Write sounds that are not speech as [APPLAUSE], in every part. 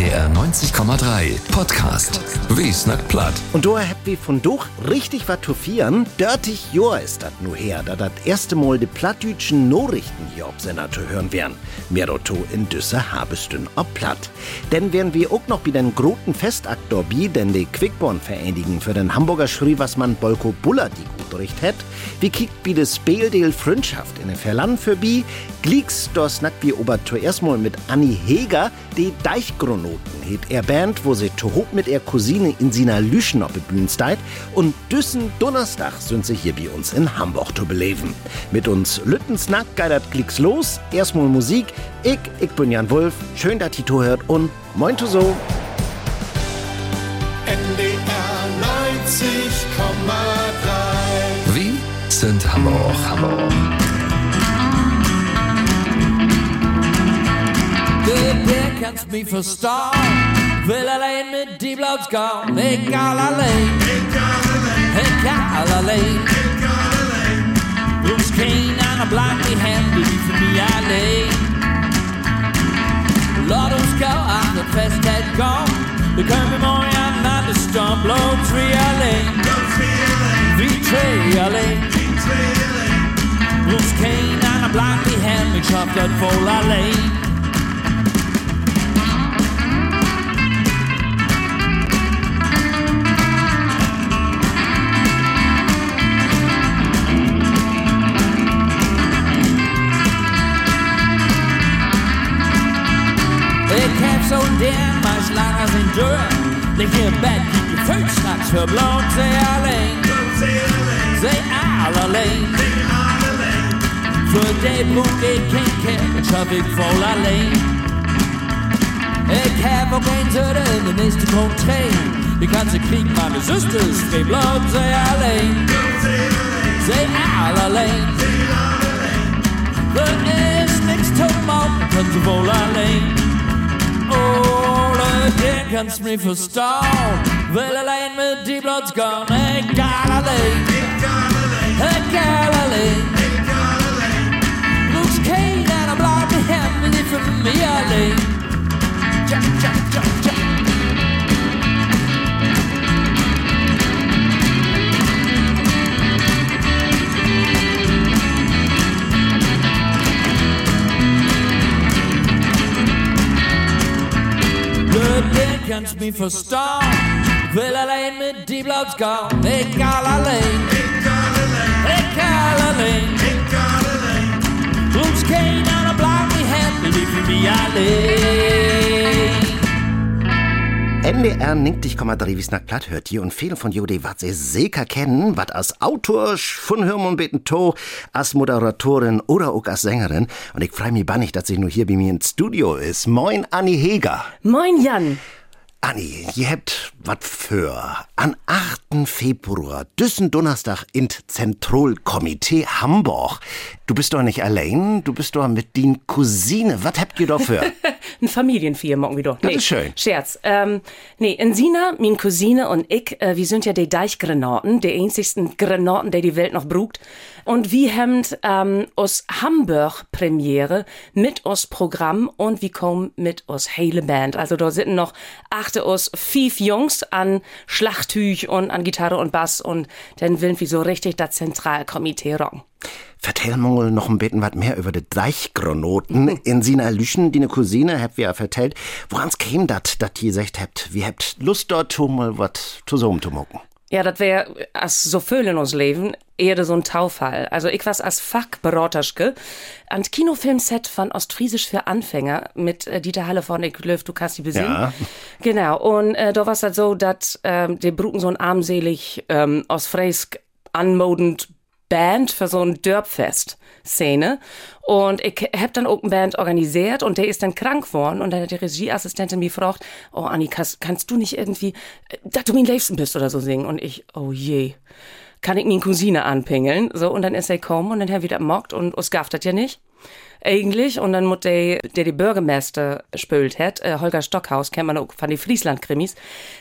NDR 90,3 Podcast. Wie snackt platt. Und da habt wir von doch richtig was zu vieren. Dörtig Jahr ist das nur her, da das erste Mal die plattdütschen Nachrichten hier auf Sender zu hören wären. Mehr dazu in Düsse Habestün ob platt. Denn wären wir auch noch bei den großen Festaktor bi, denn die Quickborn für den Hamburger Schriversmann Bolko Buller die gut recht hat. Wie kickt bi das Speeldeel Freundschaft in den Verland für bi, Glicks do snackt wir ober zuerst mal mit Anni Heger, die Deichgronoten het er Band, wo sie zu mit er Cousine in sina Lüschen auf Bühnen steit und düssen Donnerstag sind sie hier bei uns in Hamburg zu beleben. Mit uns Lüttensnack geidert Klicks los, erstmal Musik, ich, ich bin Jan Wolf, schön, dass ihr hört und moin to so. NDR 90,3 Wie sind Hamburg, Hamburg. Der kannst mich verstauen, will allein mit die Blauts gehen, egal allein, egal allein. Bloß keiner bleibt die Hände für mich allein. Lord uns go an der Festheit komm, wir können morgen an der Sturm, bloß wie allein, wie zwei allein. Bloß keiner bleibt die Hände, ich schaff das voll allein. Ik Denn mein Schlager sind Dürr. Leg je bed, je vuist straks verbloot. Zij alleen, zij alleen. Voor de boek ik geen catch, heb ik vol alleen. Ik heb ook geen deur in de meeste komt geen. Die ganze Krieg meine Süster ist Drehblaut, sei allein. Sei allein. There is nichts to mountain, wohl allein. Ole, den kannst mich verstauen. Will allein mit die Bloods gone, egal allein. Egal allein. Looks Kane and I'm blind to him, and if for me allein. Ja, ja, ja, ja. Den kannst mich verstauen. Will allein mit die Bloods gone, egal allein. Egal allein. Looks Kane and I'm blind to him, and if for me allein. NDR 90,3 wie snack platt hört ihr und viele von Jode wat sie sicher kennen, wat als Autor von Hörmon beten to, als Moderatorin oder auch als Sängerin. Und ich freue mich bannig, dass sie nur hier bei mir ins Studio ist. Moin, Anni Heger. Moin Jan. Anni, ihr habt wat für. An 8. Februar, düssen Donnerstag in Zentralkomitee Hamburg. Du bist doch nicht allein, du bist doch mit din Cousine. Was habt ihr da für? [LAUGHS] Ein Familienvier morgen wieder. Das ist schön. Scherz. Ähm, nee, in Sina, min Cousine und ich, äh, wir sind ja die Deichgranaten, die einzigsten Granaten, die die Welt noch brugt. Und wir haben ähm, aus Hamburg Premiere mit uns Programm und wir kommen mit uns hele Band. Also da sitzen noch achte uns fünf Jungs an Schlachttüch und an Gitarre und Bass und dann will wir so richtig das Zentralkomitee rocken. Vertell mal noch ein bisschen was mehr über die Deichgranaten. [LAUGHS] In Sina Lüschen, die ne Cousine, habt ihr ja vertellt. Woran's käme dat, dat ihr gesagt habt, wir habt Lust dort, mal wat zusammen zu mucken? Ja, das wäre, als so viel in uns Leben, eher so ein Taufall. Also ich was als Fachberaterschke an Kinofilmset von Ostfriesisch für Anfänger mit äh, Dieter Halle von löf, du kannst die besehen. Ja. Genau, und äh, da war es halt so, dass ähm, die Bruten so ein armselig ähm, Ostfriesk anmodend Band für so ein Dörpfest. Szene. Und ich hab dann eine Band organisiert und der ist dann krank geworden und dann hat die Regieassistentin mich gefragt, oh Anni, kannst, kannst du nicht irgendwie, äh, dass du mein Liebsten bist oder so singen? Und ich, oh je. Kann ich meine Cousine anpingeln? So, und dann ist er gekommen und dann hat er wieder mockt und uns gafft das ja nicht. Eigentlich, und dann muss der, der die Bürgermeister spült hat, äh, Holger Stockhaus, kennt man auch von den Friesland-Krimis,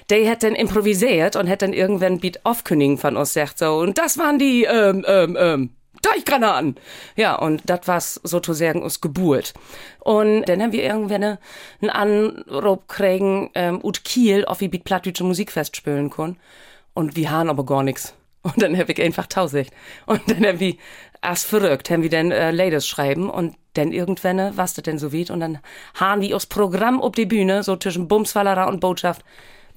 der hat dann improvisiert und hat dann irgendwann Beat aufkündigen von uns gesagt, so, und das waren die, ähm, ähm, ähm, Deichgranaten. Ja, und das war's sozusagen aus Geburt. Und dann haben wir irgendwann einen Anruf kriegen, ähm, ut Kiel, auf wie plattdeutsche Musikfest spielen können. Und wir haben aber gar nichts. Und dann habe ich einfach tausend. Und dann haben wir, erst verrückt, haben wir dann äh, Ladies schreiben und dann irgendwann, was das denn so wird. Und dann haben wir das Programm auf die Bühne, so zwischen Bumsfallerer und Botschaft,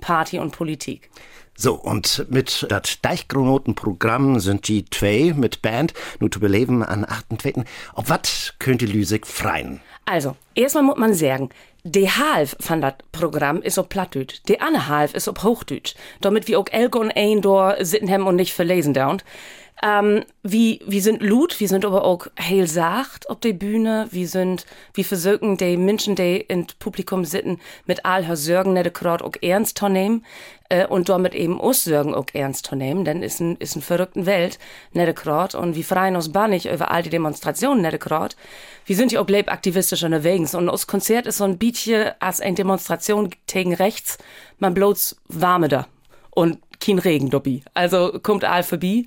Party und Politik. So, und mit dat Deichgronoten-Programm sind die zwei mit Band nur zu beleben an 8.2. Auf was könnte Lüsig freien? Also, erstmal muss man sagen, die half von das Programm ist auf Plattdeutsch, die andere half ist auf Hochdeutsch, damit wir auch Elke und ein dort und nicht verlesen da. Ähm, wie, wie sind Lut, wir sind aber auch heil sacht auf der Bühne, wir sind, wir versuchen die Menschen, die im Publikum sitzen, mit all her Sorgen nicht gerade auch ernst zu nehmen, äh, und damit eben uns Sorgen auch ernst zu nehmen, denn ist ein, ist ein verrückten Welt, nicht gerade, und wir freuen uns bannig über all die Demonstrationen, nicht gerade. Wir sind ja auch aktivistisch unterwegs, und das Konzert ist so ein Bietje als eine Demonstration gegen rechts, man bloß warme da. Und kein Regen dabei. Also kommt all vorbei.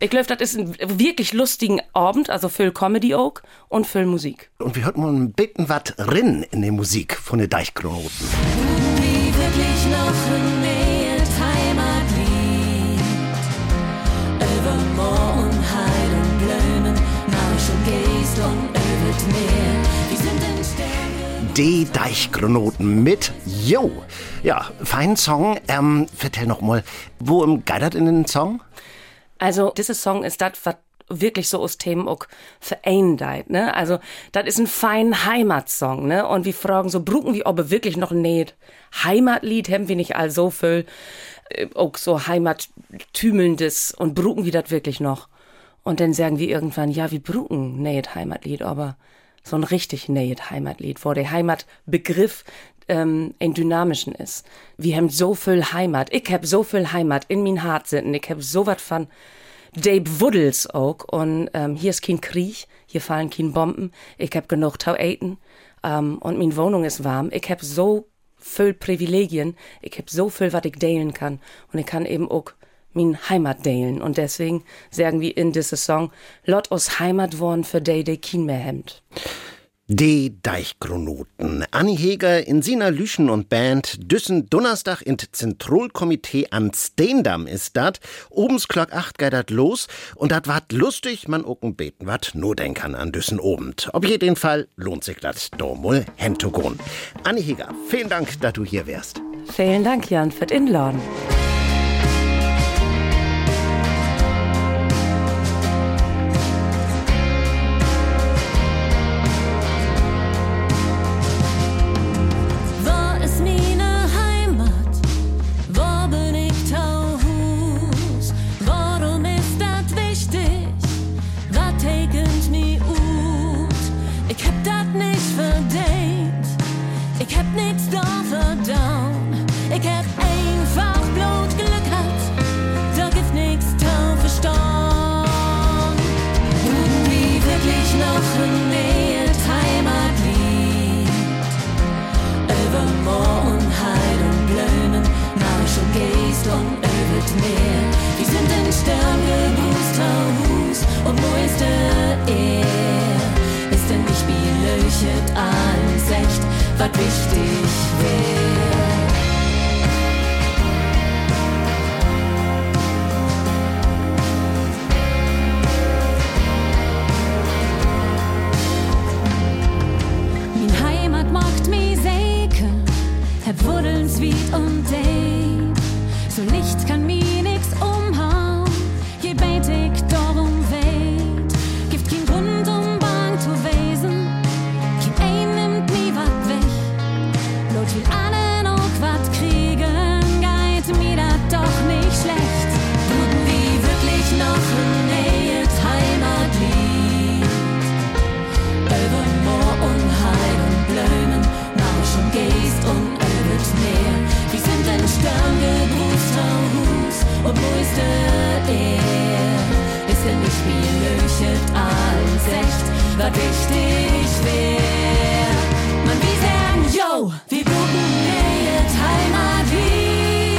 Ich glaube, das ist ein wirklich lustigen Abend, also viel Comedy auch und viel Musik. Und wir hörten mal ein bisschen was rin in der Musik von den Deichknoten. Wie wirklich noch Sterne. Die Deichkronoten mit Yo. Ja, fein Song. Ähm, vertell noch mal, wo im geidert in den Song? Also, dieser Song ist das, was wirklich so aus Themen auch vereint, ne? Also, das ist ein fein Heimatsong, ne? Und wir fragen so, bruken wir ob wirklich noch nicht Heimatlied, haben wir nicht all so viel, äh, auch so Heimattümelndes und bruken wir das wirklich noch? Und dann sagen wir irgendwann, ja, wir bruken nicht Heimatlied, aber so ein richtig nähet Heimatlied, wo der Heimatbegriff ähm, ein dynamischen ist. Wir haben so viel Heimat. Ich hab so viel Heimat in mein Hart sitzen. Ich hab so was von Dave Wuddels auch. Und ähm, hier ist kein Krieg, hier fallen keine Bomben. Ich hab genug Tau eten ähm, und meine Wohnung ist warm. Ich hab so viel Privilegien. Ich hab so viel, was ich deilen kann. Und ich kann eben auch min Heimat deilen. Und deswegen sagen wir in diesem Song, Lot aus Heimat worden für die, die kein mehr hemmt. Die Deichkronoten. Anni Heger in Sina Lüschen und Band Düssen Donnerstag in Zentralkomitee an Steendam ist dat. Obens Glock 8 geht dat los und dat wat lustig, man oken beten wat no denkern an Düssen obend. Ob jeden Fall lohnt sich dat domol Hentogon. Anni Heger, vielen Dank, dass du hier wärst. Vielen Dank, Jan, für den Inladen. Beleuchtet alles echt, was wichtig und moeiste eer ist er nicht wie löchet alles echt war wichtig wär. Man wie sagen yo wir bluten jetzt Heimat wie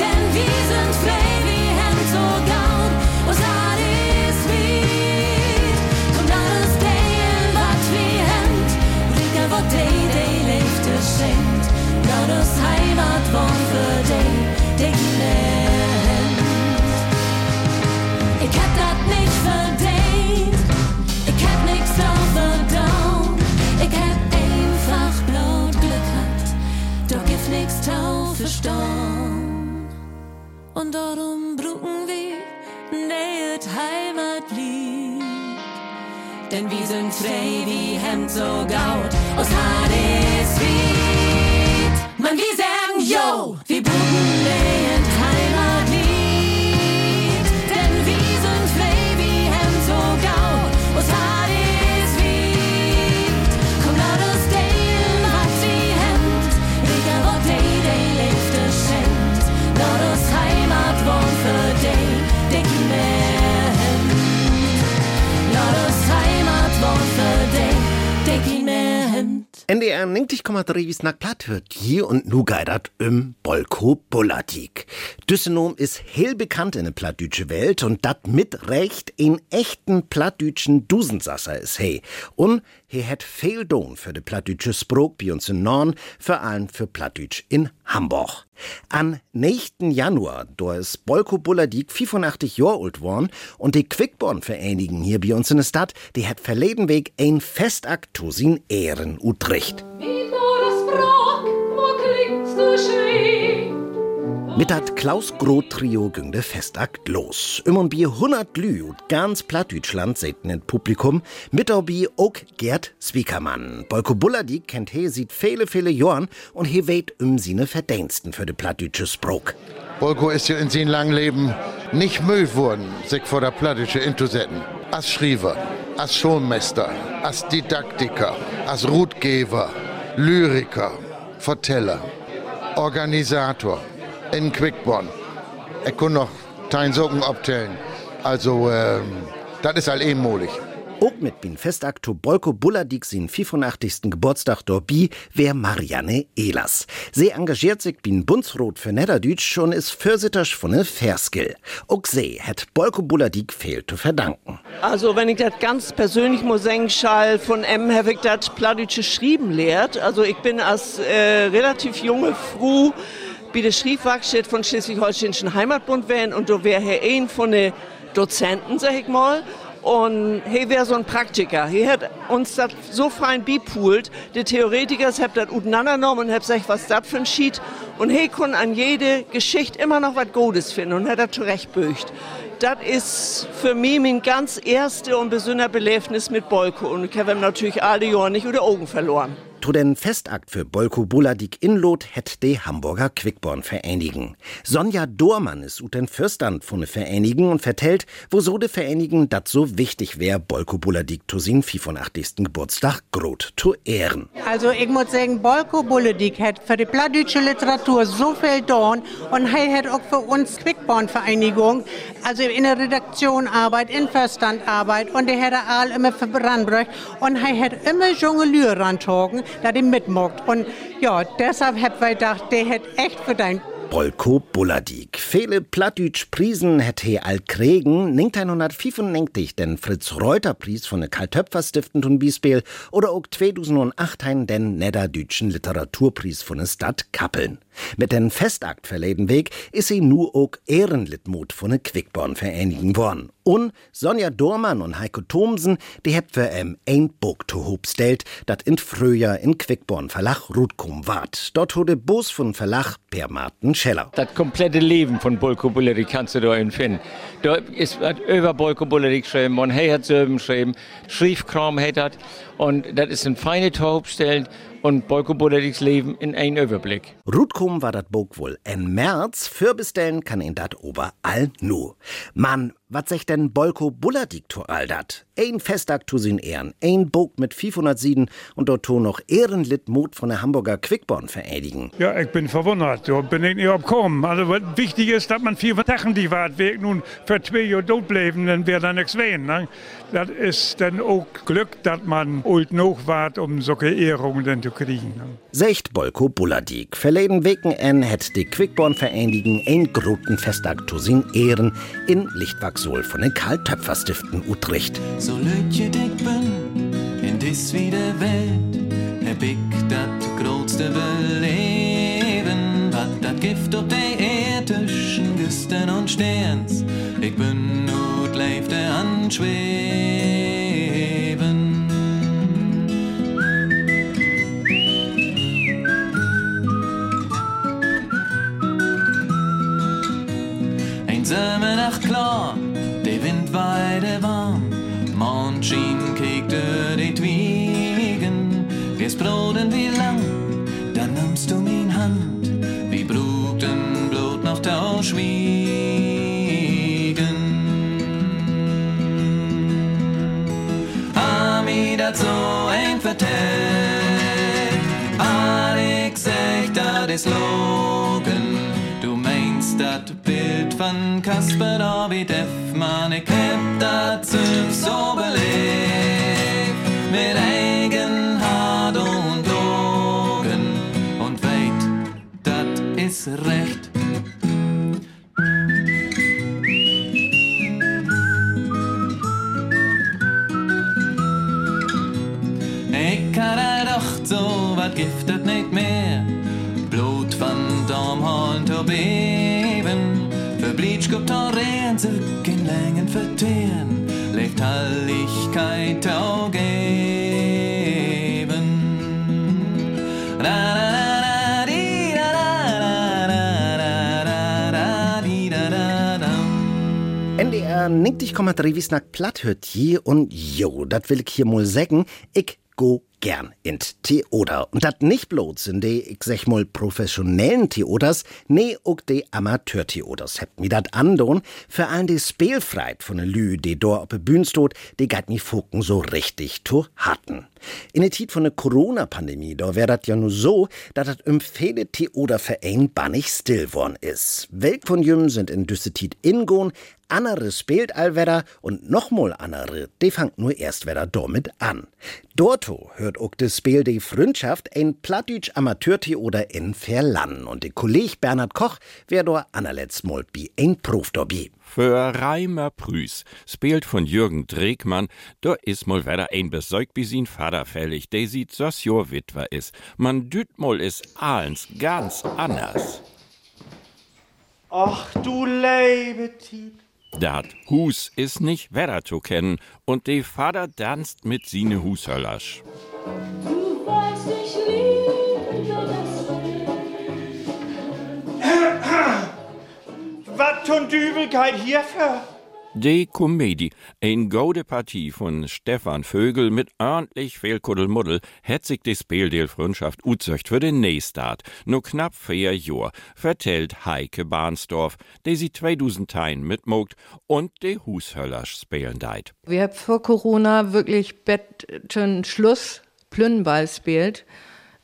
denn wir sind frei wie Hemd so gaun. Und alles wie kommt alles gehen was wir Hemd Rika wo day day lebt es schenkt. Gottes Heimat von für dich Und darum brucken wir nähet Heimatlied. Denn wir sind frei wie Hemd so gaut aus Hades Mann, wir sagen Yo, wir brucken NDR 90,3 Snack platt hört hier und nu geidert im Bolko Bulladik. Düsseldorf ist hell bekannt in der plattdütsche Welt und dat mit Recht in echten plattdütschen Dusensasser ist hey. Und he hat viel Don für de plattdütsche Sprog bei uns in Norden, vor allem für plattdütsch in Hamburg. An 9. Januar, da ist Bolko Bulladik 85 Jahre alt worden und die Quickborn-Vereinigung hier bei uns in der Stadt, die hat verleden Weg ein Festakt zu sin Ehren Utrecht. Wie nur das Brok, wo klingst du schön? Mit dat Klaus Groth Trio ging der Festakt los. Im und Bier 100 Lü und ganz Plattdeutschland seiten in Publikum. Mit dabei auch Gerd Zwiekermann. Bolko Bulladik kennt he sieht viele, viele Jahren und he weht um seine Verdiensten für de plattdeutsche Sprog. Bolko ist ja in seinem langen Leben nicht müde worden, sich vor der Plattdeutsche inzusetzen. Als Schriever, als Schulmeister, als Didaktiker, als Rutgeber, Lyriker, Verteller, Organisator in Quickborn. Ich kann noch dein Socken abtellen. Also, ähm, das ist halt ehemalig. Auch mit bin Festakt to Bolko Bulladik sin 85. Geburtstag dorbi wär Marianne Ehlers. Sie engagiert sich bin Bundsrot für Niederdütsch und ist Fürsittersch von ne Verskill. Auch sie hat Bolko Bulladik viel zu verdanken. Also wenn ich das ganz persönlich muss sagen, schall von M habe ich das Plattdeutsche Schrieben lehrt. Also ich bin als äh, relativ junge Frau bei der Schriebwerkstatt von Schleswig-Holsteinischen Heimatbund wären und da wäre er ein von den Dozenten, sag ich mal. Und hier wäre so ein Praktiker. Hier hat uns das so fein bepoolt. Die Theoretiker haben das auseinandergenommen und haben gesagt, was das für ein Schied. Und hier können an jede Geschichte immer noch was Gutes finden und hat das zurechtbücht. Das ist für mich mein ganz erste und besonderer Belebnis mit Bolko. Und ich habe natürlich alle Jahre nicht über Augen verloren. To den Festakt für Bolko Bulladik Inlot het de Hamburger Quickborn vereinigen. Sonja Dormann ist ut den Fürstand von Vereinigen und vertellt, wo so de Vereinigen dat so wichtig wär, Bolko Bulladik to sin 85. Geburtstag grot zu ehren. Also ich muss sagen, Bolko Bulladik hat für die plattdeutsche Literatur so viel getan und er hat auch für uns Quickborn-Vereinigung, also in der Redaktion Arbeit, in Verstandarbeit und er hat all immer Brandbrüch und er hat immer junge Lüre rantragen, da die mitmogt. Und ja, deshalb hab ich gedacht, der hat echt für dein Bolko Bulladik. Viele Plattdütsch Prisen hätt he all kriegen, 1995 den Fritz-Reuter-Preis von der Karl-Töpfer-Stiftung und Biesbeel oder auch 2008 den Niederdütschen Literaturpreis von der Stadt Kappeln. Mit den Festakt verleden Weg ist sie nu auch Ehrenlitmut von der Quickborn vereinigen worden. Und Sonja Dormann und Heiko Thomsen, die hebt für em ein Buch zu Hub stellt, dat in Frühjahr in Quickborn Verlag Rutkum ward. Dort wurde Bos von Verlag Per Martin Scheller. Das komplette Leben von Bolko Bullerik kannst du da finden. Da ist über Bolko Bullerik geschrieben und er hat selber geschrieben, Schriefkram hat und das ist ein feine Taubstellen und Bolko Bulleriks Leben in einen Überblick. Rutkum war dat Buch wohl en März, fürbestellen kann in dat überall nu. Mann, wat sech denn Bolko Bulladik to all dat? Ein Festakt zu sin Ehren, ein Buch mit 500 Sieden und dort to noch Ehrenlitmut von der Hamburger Quickborn vereinigen. Ja, ich bin verwundert. Da bin ich nicht abgekommen. Also, was wichtig ist, dass man vier Tagen die wart, wer nun für zwei Jahre tot bleiben, dann wäre da nichts wehen. Ne? Das ist dann auch Glück, dass man alt noch wart, um solche Ehrungen dann zu kriegen. Ne? Secht Bolko Bulladik. Verleden Weken en het die Quickborn vereinigen ein groten Festakt zu sin Ehren in Lichtwachsol von den Karl-Töpfer-Stiften Utrecht. So lütje ik ben in dis wieder Welt, heb ik dat grootste beleefd. dat Gift op de Eer zwischen Güsten und Sterns. Ich bin not leifte an Schweben. Echt, dat is logen. Du meinst dat Bild von Kasper David Effmann, ich hab dat so belebt. Mit eigen Hart und Logen und weit, dat is recht. Ich al dacht, so wat giftet nicht mehr. Da, da, di, da, da, da, da, da, da, di, da, da, da. NDR 90,3 wie nach platt hört hier und jo, dat will ich hier mal sagen, ich go gern in Theater. Und dat nicht bloß in de, ich sag mal, professionellen Theaters, nee, auch de Amateur-Theaters. Hebt mi dat andon, für allen de Spielfreit von de Lü, de dort auf de Bühne stot, de geit mi Fucken so richtig to hatten. In der Zeit von der Corona-Pandemie, da wär dat ja nur so, dass dat im viele Theaterverein bannig still worden is. Welk von jüm sind in düsse Tiet ingon, andere spielt allwetter und nochmal andere, de fangt nur erst wieder damit an. Dorto hört auch das Spiel die Freundschaft ein plattdütsch Amateurtheater in Verlann und der Kolleg Bernhard Koch wär do anerletzt mal bi ein Prof dabei. Für Reimer Prüß, spielt von Jürgen Dregmann, da is mal wieder ein besäugt wie sin Vater fällig, der sieht, dass jo Witwer is. Man düt mal is allens ganz anders. Ach du lebe Tiet. Dat Hus is nicht wetter zu kennen und de Vater danst mit sine Hushörlasch. Du weißt, ich liebe das Was tun Dübelkeit hierfür? De Komödie, ein gode Partie von Stefan Vögel mit ordentlich viel Kuddelmuddel, hätt sich die Spieldeel Freundschaft uzöcht für den Nähstart. Nur knapp vier Jahr, vertellt Heike Barnsdorf, der sie 2000 Tein mitmogt und de Hushöllersch spielen deit. Wir haben vor Corona wirklich Bett schon Schluss Plünnball spielt.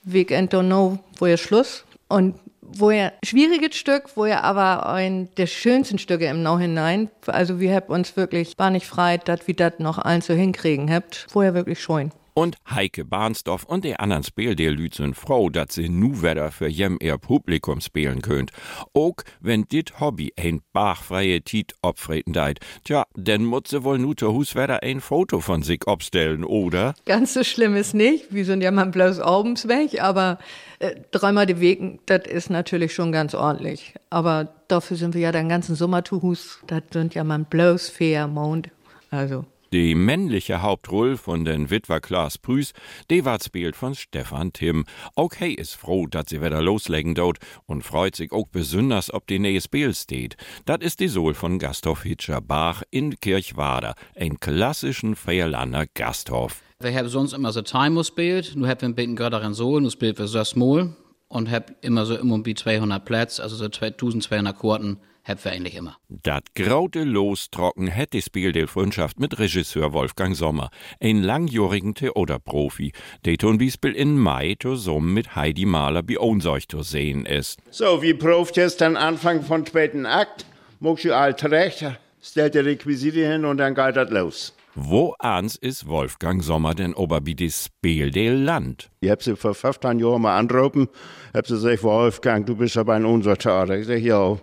Weekend don't know, wo ihr Schluss. Und wo ihr schwieriges Stück, wo ihr aber ein der schönsten Stücke im Nachhinein. Also wir haben uns wirklich war nicht frei, dass wir das noch eins so hinkriegen habt. Vorher wirklich schön. Und Heike Barnsdorf und die anderen Spieldeelüt sind froh, dass sie nu wieder für jem ihr Publikum spielen könnt. Ook wenn dit Hobby ein bachfreie Tiet opfreten deit. Tja, denn muss sie wohl nu zu Hus ein Foto von sich obstellen, oder? Ganz so schlimm ist nicht. Wir sind ja mal bloß abends weg, aber äh, dreimal die Wegen, das ist natürlich schon ganz ordentlich. Aber dafür sind wir ja den ganzen Sommer zu Hus. Das sind ja mal bloß fair Mond. Also. Die männliche Hauptrolle von den Witwer Klaas Prüß, die ward spielt von Stefan Tim. Auch hey ist froh, dass sie wieder loslegen dort und freut sich auch besonders, ob die nähe Spiel steht. Das ist die Sohl von Gasthof Hitscher Bach in Kirchwader, ein klassischen Feierlander Gasthof. Wir haben sonst immer so Time gespielt, nur haben wir ein bisschen gerade darin so, nur spielt wir so small und hab immer so immer wie 200 Plätze, also so 1200 Karten, hab wir eigentlich immer. Dat graute Los trocken hätt die Spieldeel Freundschaft mit Regisseur Wolfgang Sommer, ein langjährigen Theaterprofi, der zum Beispiel in Mai zusammen mit Heidi Mahler bei uns euch zu sehen ist. So, wie proft jetzt dann Anfang von zweiten Akt, muckst du alt recht, stellt die Requisite hin und dann geht das los. Wo ans ist Wolfgang Sommer denn ober wie die Spieldeel Land? Ich hab sie vor 15 Jahren mal angerufen, hab sie gesagt, Wolfgang, du bist aber ein unser Theater. Ich sag, ja,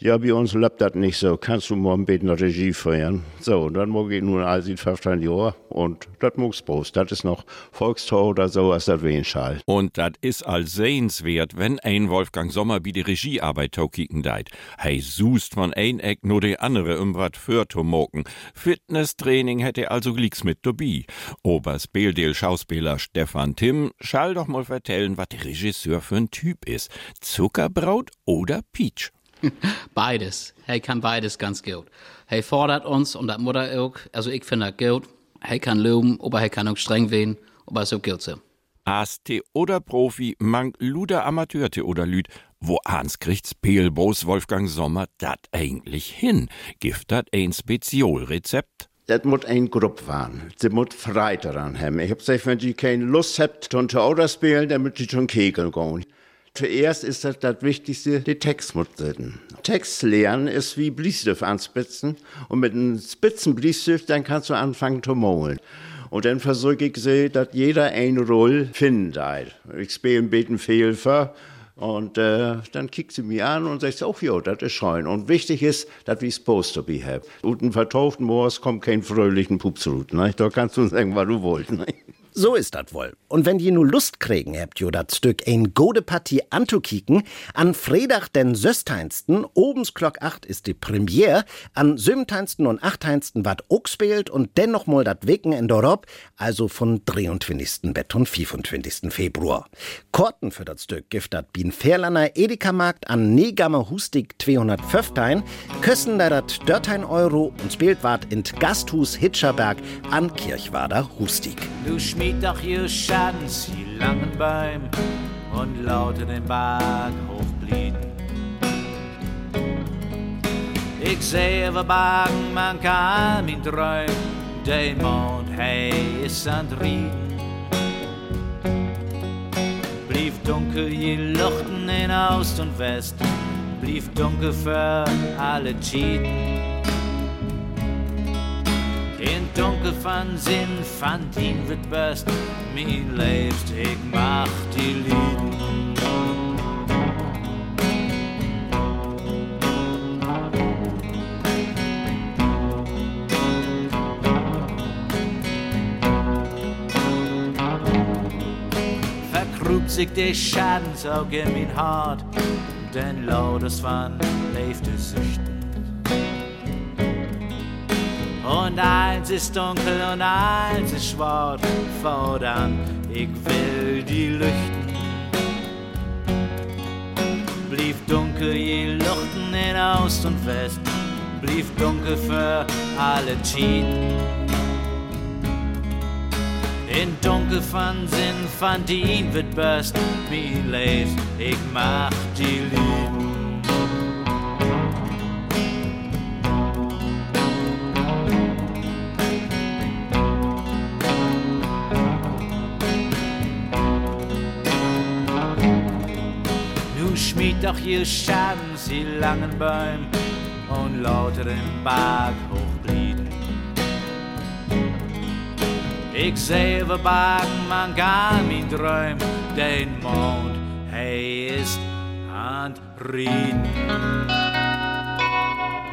Ja, bei uns läuft das nicht so. Kannst du mal ein bisschen Regie feiern? So, dann mag ich nun all 15 Jahre und das muss bloß. Das ist noch Volkstor oder so, als das Wehenschall. Und das ist all sehenswert, wenn ein Wolfgang Sommer wie die Regiearbeit kicken deit. Hey sust von ein Eck nur die andere um wat für zu moken. Fitnesstraining hätte also glicks mit dabei. Obers Beeldeel Schauspieler Stefan Timm schall doch mal vertellen, was der Regisseur für ein Typ ist. Zuckerbraut oder Peach? [LAUGHS] beides. Hij kann beides ganz gut. Hij fordert uns und das Mutter auch. Also ich finde das gut. Hij kann loben, aber er kann auch streng werden, aber so gilt so. As oder Profi, mang luder Amateur oder Lüd, wo ans kriegt's Peelbos Wolfgang Sommer dat eigentlich hin? Gift dat ein Spezialrezept? Das muss ein Gruppe sein. Sie muss Freude daran haben. Ich hab gesagt, wenn Sie keine Lust habt, zu Auto spielen, dann müsst ihr schon kegeln gehen. Zuerst ist das das Wichtigste, die Text muss sitzen. Text lernen ist wie Bliestift anspitzen und mit einem spitzen Bliestift, dann kannst du anfangen zu malen. Und dann versuche ich sie, dass jeder eine Rolle findet. Ich spiele ein bisschen für. Und äh, dann kickt sie mich an und sagt, oh ja, das ist schön. Und wichtig ist, dass wir supposed to be have. Und ein vertauften Moors kommt kein fröhlichen Pups. Ne? Da kannst du sagen, was du wolltest. Ne? So ist das wohl. Und wenn ihr nu Lust kriegen habt, jo dat Stück ein gode Partie anzukicken, an Freitag den 16. obens Glock 8 ist die Premiere, an 17. und 18. wat auch spielt und dennoch mal dat Wecken in Dorop, also von 23. bis und 25. Februar. Korten für das Stück gibt dat Bien Fairlaner Edeka-Markt an Negamer Hustig 215, kössen da dat 13 Euro und spielt wat in Gasthus Hitscherberg an Kirchwader Hustig. Du schmied doch ihr Schadens, die langen Bäume und lauter den Berg hochblieben. Ich sehe wir Bergen, man kann ihn träumen, der Mond, hey, ist an Rieden. Blieb dunkel, je Luchten in Ost und West, blieb dunkel für alle Cheaten. In dunkel van zin, van tien wird best, mijn leefst, ik mag die lieden. Verkrupt sich der Schadensaug in mein Hart, denn lautes van leeft de Süchten. Und eins ist dunkel und eins ist schwarz. Fordern, ich will die Lüchten. Blieb dunkel, je Luchten in Ost und West. Blieb dunkel für alle Cheat. In dunkel van Sinn, van dien wird best. Wie leeft, ich mach die Liebe. Doch ihr Schaden, sie langen Bäume und lauter im Berg hochblieben. Ich sehe wir Bergen, man gar min Träum, den Mond, hey, ist an Rieden.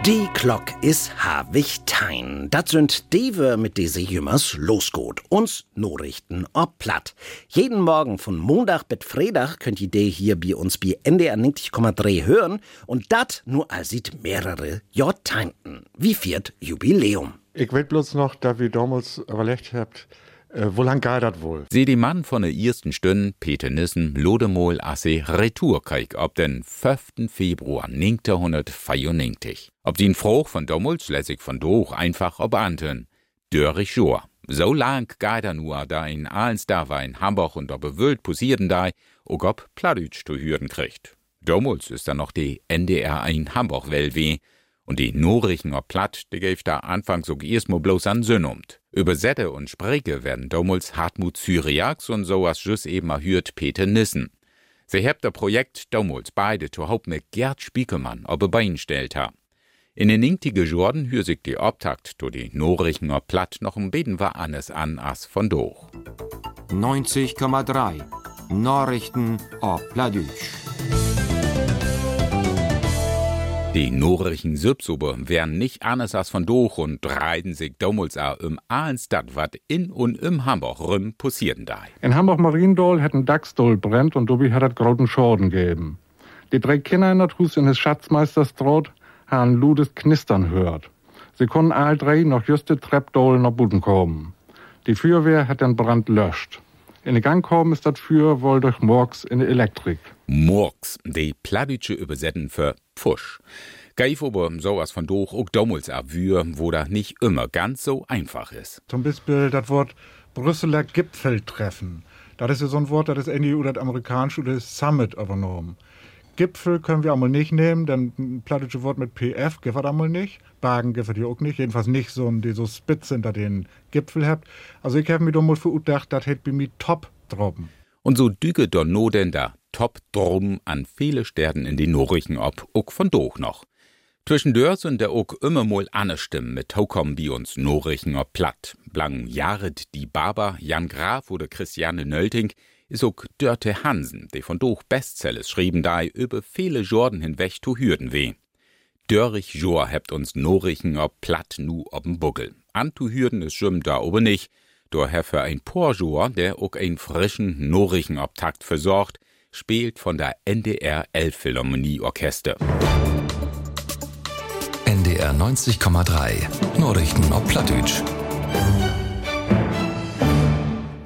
Die Glock is havig tein. Dat sind Dewe mit diese Jümmers losgut. Uns Nachrichten ob platt. Jeden Morgen von Montag bis Freitag könnt ihr die hier bei uns bei NDR 90,3 hören und dat nur als sieht mehrere Jahrteinten. Wie viert Jubiläum. Ich will bloß noch, da wir damals überlegt habt, äh, wo lang geht das wohl? Sie die Mann von der ersten Stunde, Peter Nissen, Lodemol asse Retourkrieg ab den 5. Februar 1994. Ob den Fruch von Dommels lässt sich von doch einfach ob anten. Dörrich Jor. So lang geht er nur, da in Ahlens da war in Hamburg und da bewölkt posieren da, ob ob Pladütsch zu hören kriegt. Dommels ist dann noch die NDR in Hamburg wellweh. Und die Norrichen ob Platt, die gäf da anfangs so erstmal bloß an Sünnumt. Übersette und Spreke werden damals Hartmut Syriax und so was just eben erhört Peter Nissen. Sie habt das Projekt damals beide zu Haupt mit Gerd Spiekelmann ob Bein stellt ha. In den intige Jordan hör sich die Obtakt to die Norrichen ob Platt noch ein Beten war alles an as von doch. 90,3 Norrichten ob Pladüsch. Die Norrichen Sübsube wären nicht anders als von Doch und reiten sich damals auch um allen Stadt, wat in und im Hamburg rum passierten da. In Hamburg-Mariendol hätten Dachsdol brennt und dobi hat großen Schorden gegeben. Die drei Kinder in der Hus in des Schatzmeisters Trot haben ludes Knistern hört. Sie konnten all drei noch just die Treppdol nach Buden kommen. Die Feuerwehr hat den Brand löscht. In den Gang kommen ist das für wohl durch Morgs in die Elektrik. Morgs, die pladütsche Übersetzen für Pfusch. Geif aber sowas von doch auch damals abwür, wo das nicht immer ganz so einfach ist. Zum Beispiel das Wort Brüsseler Gipfeltreffen. Das ist ja so ein Wort, das ist irgendwie oder das amerikanische oder das Summit übernommen. Gipfel können wir einmal nicht nehmen, denn ein plattdeutsche Wort mit PF es einmal nicht. Bagen gibt es auch nicht, jedenfalls nicht so ein, so spitz hinter den Gipfel habt. Also ich habe mir doch mal für das hätte bei mir top droppen. Und so düge don no denn da top drum an viele Sternen in die Norrichen ob, ook von doch noch. Zwischendurch sind der ook immer mal anne Stimmen mit Hokom wie uns Norrichen ob platt. Blang Jared die Barber, Jan Graf oder Christiane Nölting is ook Dörte Hansen, die von doch Bestsellers schrieben da über viele Jordan hinweg zu Hürden weh. Dörrich Jor hebt uns Norrichen ob platt nu ob'n Buckel. An zu Hürden is schim da oben nicht, daher für ein Porjor, der ook ein frischen Norrichen ob Takt versorgt, spielt von der NDR Elbphilharmonie Orchester. NDR 90,3 Norrichten ob Plattdeutsch.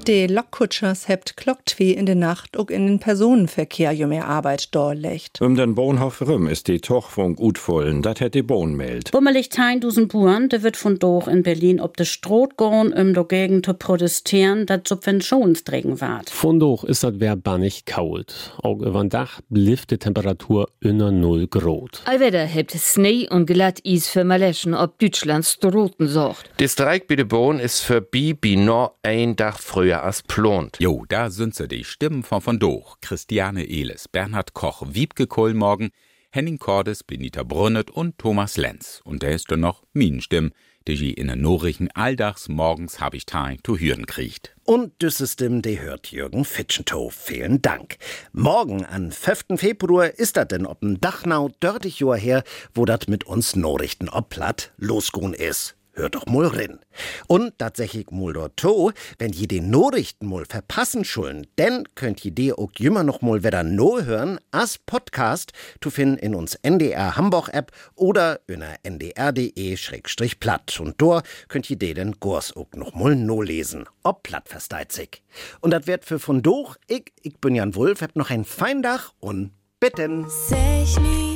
De Lokkutschers hebt klockt wie in der Nacht auch in den Personenverkehr jo mehr Arbeit dorlecht. Um den Bohnhof rum ist die Toch von Gutvollen, dat hätt die Bohn meldt. Bummelig tein dusen Buren, de wird von doch in Berlin ob de Stroh gorn, um do Gegend zu protestieren, dat Subventionsträgen ward. Von doch ist dat wer bannig kalt. Auch über Dach blieft die Temperatur unter 0 Grad. Allwetter hebt Schnee und glatt Eis für Maleschen ob Deutschlands Stroten sorgt. Der Streik bei de Bohn ist für bi bi no ein Dach früher als plont. Jo, da sind sie die Stimmen von von Doch, Christiane Ehles, Bernhard Koch, Wiebke Kohlmorgen, Henning Cordes, Benita Brunnet und Thomas Lenz. Und der ist dann noch min Stimm, die sie in den Norrichen alldachs morgens hab ich tein zu hören kriegt. Und düsse Stimme, die hört Jürgen Fitschentow. Vielen Dank. Morgen, am 5. Februar, ist das denn ob'n Dachnau dörtig Jahr her, wo dat mit uns Norrichten ob platt losgun is. Hört doch mal rein. Und tatsächlich mal dort to, wenn je den Nachrichten mal verpassen schulden, dann könnt ihr die auch immer noch mal wieder no hören als Podcast zu finden in uns NDR Hamburg App oder in der ndr.de-platt. Und dort könnt ihr die den Kurs auch noch mal no lesen. Ob platt versteht sich. Und das wird für von doch, ich, ich bin Jan Wulf, hab noch ein fein Dach und bitten. Sag mir,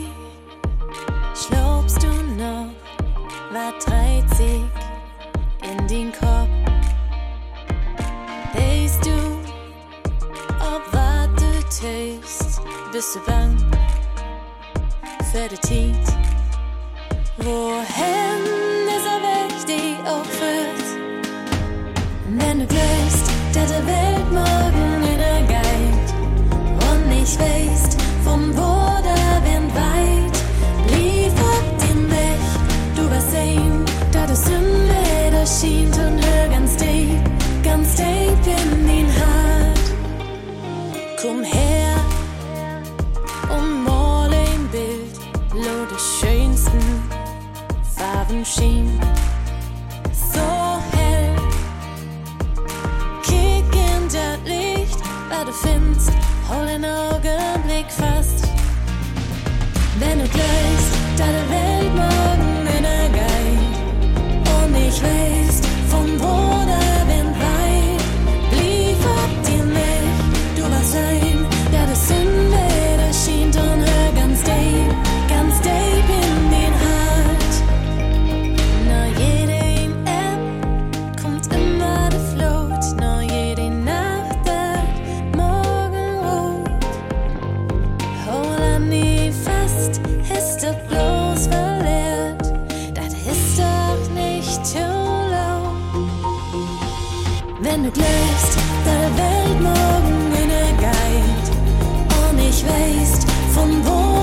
bist du bang für die Zeit? Wohin ist er wichtig auch führt? Wenn du glaubst, dass der Welt morgen wieder geht und nicht weißt, vom wo der Wind weit, liefert dir mich, du wirst sehen, dass es im Wetter schien und hör ganz deep, ganz deep in den Hart. Komm her Lo die schönsten Farben schien. So hell, kick in das Licht, was du findest, hol den Augenblick fast. Wenn du dass die Welt morgen wieder geht und ich weiß, von wo Dass die Welt morgen geht und ich weißt, von wo